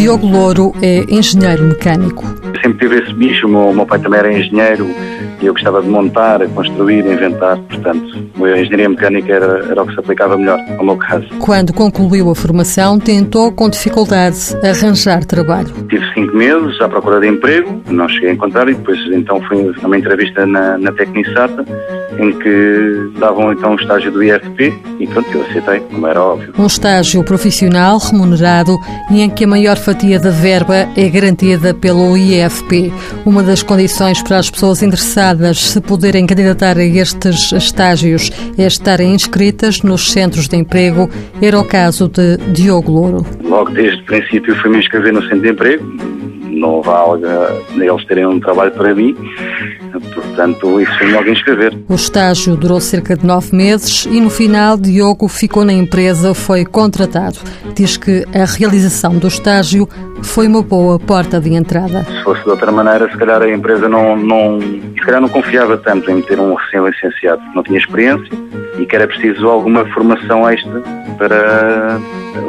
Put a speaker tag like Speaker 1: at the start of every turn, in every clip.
Speaker 1: Diogo Louro é engenheiro mecânico.
Speaker 2: sempre tive esse bicho, o meu, meu pai também era engenheiro e eu gostava de montar, construir, inventar, portanto, a engenharia mecânica era, era o que se aplicava melhor ao meu caso.
Speaker 1: Quando concluiu a formação, tentou com dificuldade arranjar trabalho.
Speaker 2: Tive cinco meses à procura de emprego, não cheguei a encontrar e depois então fui a uma entrevista na, na Tecnisata em que davam então o estágio do IFP e pronto, eu aceitei, como era óbvio.
Speaker 1: Um estágio profissional remunerado e em que a maior fatia da verba é garantida pelo IFP. Uma das condições para as pessoas interessadas se poderem candidatar a estes estágios é estarem inscritas nos centros de emprego. Era o caso de Diogo Louro.
Speaker 2: Logo desde o princípio fui me inscrever no centro de emprego, não algo eles terem um trabalho para mim, portanto isso foi-me logo inscrever.
Speaker 1: O estágio durou cerca de nove meses e no final Diogo ficou na empresa, foi contratado. Diz que a realização do estágio foi uma boa porta de entrada.
Speaker 2: Se fosse de outra maneira, se calhar a empresa não, não, se calhar não confiava tanto em ter um recém-licenciado. Não tinha experiência e que era preciso alguma formação extra para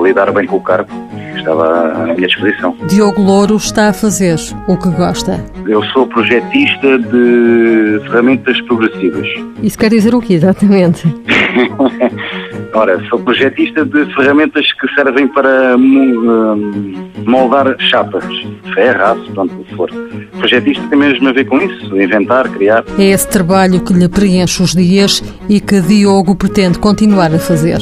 Speaker 2: lidar bem com o cargo que estava à minha disposição.
Speaker 1: Diogo Louro está a fazer o que gosta.
Speaker 2: Eu sou projetista de ferramentas progressivas.
Speaker 1: Isso quer dizer o quê, exatamente?
Speaker 2: Ora, sou projetista de ferramentas que servem para hum, moldar chapas, ferro, aço, pronto, o que for. Projetista tem mesmo a ver com isso, inventar, criar.
Speaker 1: É esse trabalho que lhe preenche os dias e que Diogo pretende continuar a fazer.